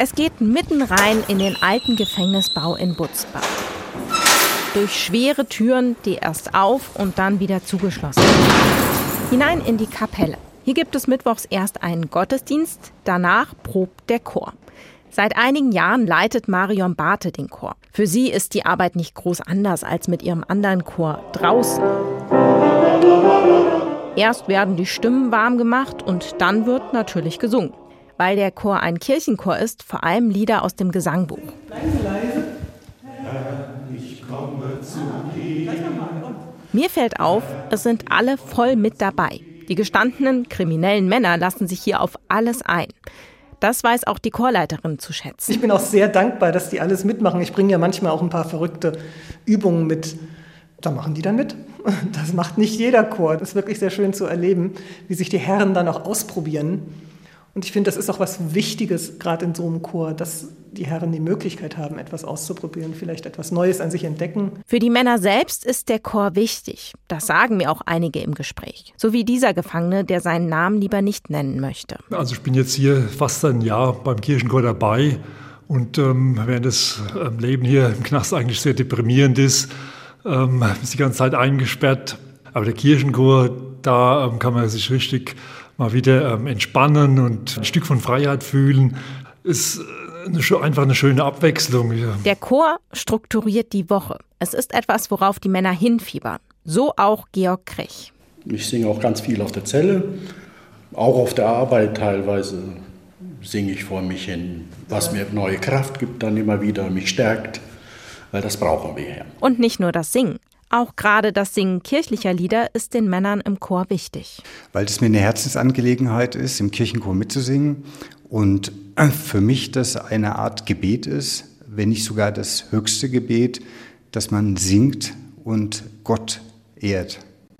Es geht mitten rein in den alten Gefängnisbau in Butzbach. Durch schwere Türen, die erst auf und dann wieder zugeschlossen werden. Hinein in die Kapelle. Hier gibt es mittwochs erst einen Gottesdienst, danach probt der Chor. Seit einigen Jahren leitet Marion Barthe den Chor. Für sie ist die Arbeit nicht groß anders als mit ihrem anderen Chor draußen. Erst werden die Stimmen warm gemacht und dann wird natürlich gesungen. Weil der Chor ein Kirchenchor ist, vor allem Lieder aus dem Gesangbuch. Mir fällt auf, es sind alle voll mit dabei. Die gestandenen kriminellen Männer lassen sich hier auf alles ein. Das weiß auch die Chorleiterin zu schätzen. Ich bin auch sehr dankbar, dass die alles mitmachen. Ich bringe ja manchmal auch ein paar verrückte Übungen mit. Da machen die dann mit. Das macht nicht jeder Chor. Das ist wirklich sehr schön zu erleben, wie sich die Herren dann auch ausprobieren und ich finde, das ist auch was Wichtiges, gerade in so einem Chor, dass die Herren die Möglichkeit haben, etwas auszuprobieren, vielleicht etwas Neues an sich entdecken. Für die Männer selbst ist der Chor wichtig. Das sagen mir auch einige im Gespräch. So wie dieser Gefangene, der seinen Namen lieber nicht nennen möchte. Also ich bin jetzt hier fast ein Jahr beim Kirchenchor dabei. Und ähm, während das ähm, Leben hier im Knast eigentlich sehr deprimierend ist, ähm, ist die ganze Zeit eingesperrt. Aber der Kirchenchor, da ähm, kann man sich richtig mal wieder ähm, entspannen und ein Stück von Freiheit fühlen. Ist äh, eine, einfach eine schöne Abwechslung. Der Chor strukturiert die Woche. Es ist etwas, worauf die Männer hinfiebern. So auch Georg Krech. Ich singe auch ganz viel auf der Zelle, auch auf der Arbeit teilweise singe ich vor mich hin, was mir neue Kraft gibt, dann immer wieder mich stärkt, weil das brauchen wir ja. Und nicht nur das Singen. Auch gerade das Singen kirchlicher Lieder ist den Männern im Chor wichtig. Weil es mir eine Herzensangelegenheit ist, im Kirchenchor mitzusingen und für mich das eine Art Gebet ist, wenn nicht sogar das höchste Gebet, dass man singt und Gott ehrt.